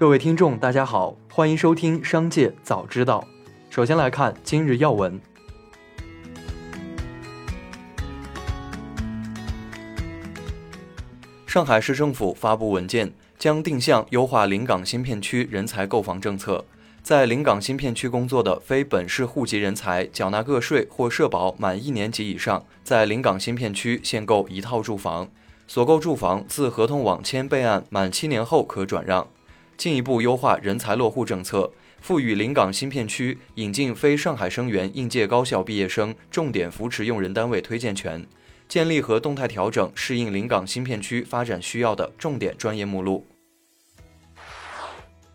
各位听众，大家好，欢迎收听《商界早知道》。首先来看今日要闻。上海市政府发布文件，将定向优化临港新片区人才购房政策。在临港新片区工作的非本市户籍人才，缴纳个税或社保满一年及以上，在临港新片区限购一套住房，所购住房自合同网签备案满七年后可转让。进一步优化人才落户政策，赋予临港新片区引进非上海生源应届高校毕业生重点扶持用人单位推荐权。建立和动态调整适应临港新片区发展需要的重点专业目录。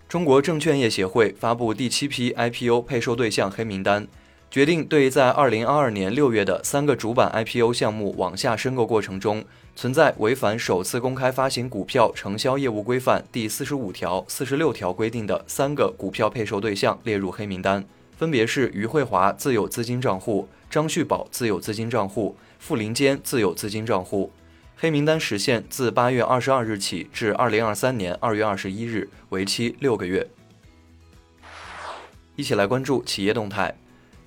中国证券业协会发布第七批 IPO 配售对象黑名单，决定对在二零二二年六月的三个主板 IPO 项目网下申购过程中存在违反首次公开发行股票承销业务规范第四十五条、四十六条规定的三个股票配售对象列入黑名单，分别是于慧华自有资金账户、张旭宝自有资金账户。傅林坚自有资金账户黑名单时限自八月二十二日起至二零二三年二月二十一日，为期六个月。一起来关注企业动态。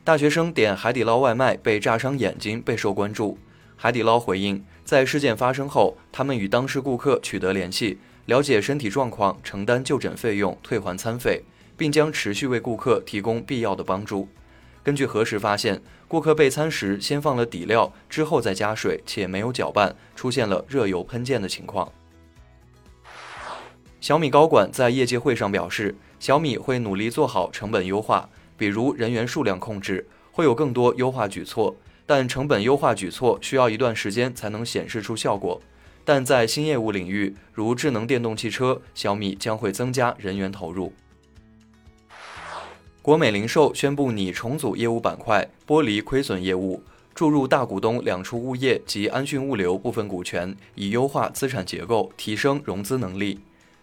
大学生点海底捞外卖被炸伤眼睛备受关注。海底捞回应，在事件发生后，他们与当事顾客取得联系，了解身体状况，承担就诊费用，退还餐费，并将持续为顾客提供必要的帮助。根据核实发现，顾客备餐时先放了底料，之后再加水，且没有搅拌，出现了热油喷溅的情况。小米高管在业界会上表示，小米会努力做好成本优化，比如人员数量控制，会有更多优化举措。但成本优化举措需要一段时间才能显示出效果。但在新业务领域，如智能电动汽车，小米将会增加人员投入。国美零售宣布拟重组业务板块，剥离亏损业务，注入大股东两处物业及安讯物流部分股权，以优化资产结构，提升融资能力。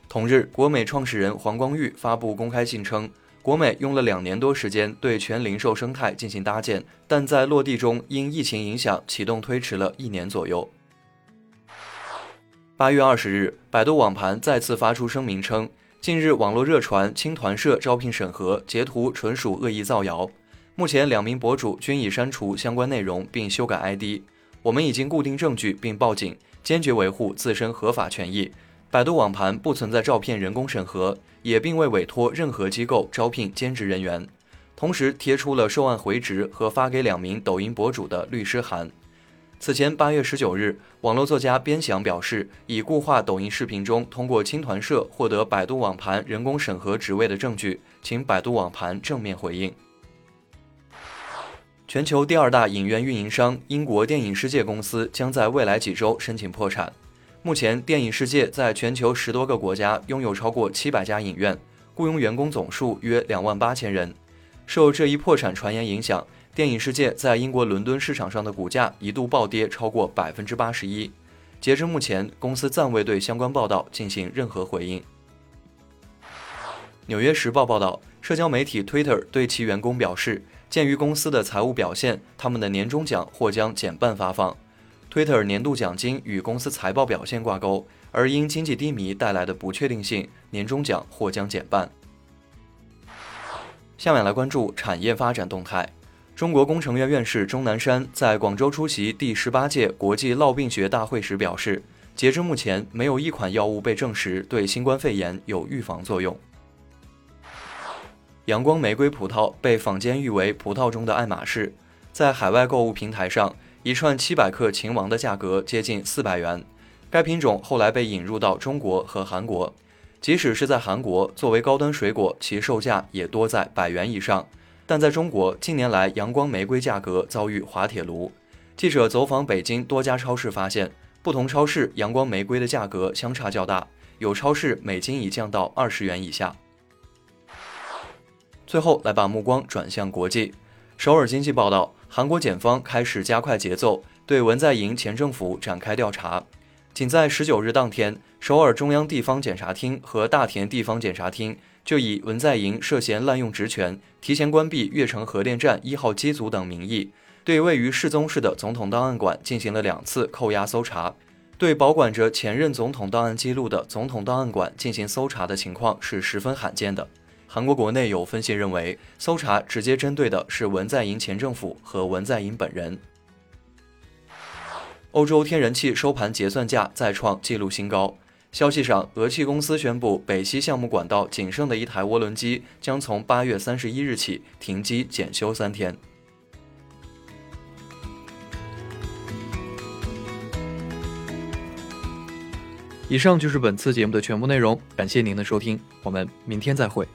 同日，国美创始人黄光裕发布公开信称，国美用了两年多时间对全零售生态进行搭建，但在落地中因疫情影响，启动推迟了一年左右。八月二十日，百度网盘再次发出声明称。近日，网络热传青团社招聘审核截图纯属恶意造谣。目前，两名博主均已删除相关内容并修改 ID。我们已经固定证据并报警，坚决维护自身合法权益。百度网盘不存在照片人工审核，也并未委托任何机构招聘兼职人员。同时，贴出了受案回执和发给两名抖音博主的律师函。此前八月十九日，网络作家边翔表示，已固化抖音视频中通过青团社获得百度网盘人工审核职位的证据，请百度网盘正面回应。全球第二大影院运营商英国电影世界公司将在未来几周申请破产。目前，电影世界在全球十多个国家拥有超过七百家影院，雇佣员工总数约两万八千人。受这一破产传言影响，电影世界在英国伦敦市场上的股价一度暴跌超过百分之八十一。截至目前，公司暂未对相关报道进行任何回应。纽约时报报道，社交媒体 Twitter 对其员工表示，鉴于公司的财务表现，他们的年终奖或将减半发放。Twitter 年度奖金与公司财报表现挂钩，而因经济低迷带来的不确定性，年终奖或将减半。下面来关注产业发展动态。中国工程院院士钟南山在广州出席第十八届国际痨病学大会时表示，截至目前，没有一款药物被证实对新冠肺炎有预防作用。阳光玫瑰葡萄被坊间誉为葡萄中的爱马仕，在海外购物平台上，一串七百克秦王的价格接近四百元。该品种后来被引入到中国和韩国，即使是在韩国，作为高端水果，其售价也多在百元以上。但在中国，近年来阳光玫瑰价格遭遇滑铁卢。记者走访北京多家超市，发现不同超市阳光玫瑰的价格相差较大，有超市每斤已降到二十元以下。最后，来把目光转向国际。首尔经济报道，韩国检方开始加快节奏，对文在寅前政府展开调查。仅在十九日当天，首尔中央地方检察厅和大田地方检察厅。就以文在寅涉嫌滥用职权、提前关闭越城核电站一号机组等名义，对位于世宗市的总统档案馆进行了两次扣押搜查。对保管着前任总统档案记录的总统档案馆进行搜查的情况是十分罕见的。韩国国内有分析认为，搜查直接针对的是文在寅前政府和文在寅本人。欧洲天然气收盘结算价再创纪录新高。消息上，俄气公司宣布，北溪项目管道仅剩的一台涡轮机将从八月三十一日起停机检修三天。以上就是本次节目的全部内容，感谢您的收听，我们明天再会。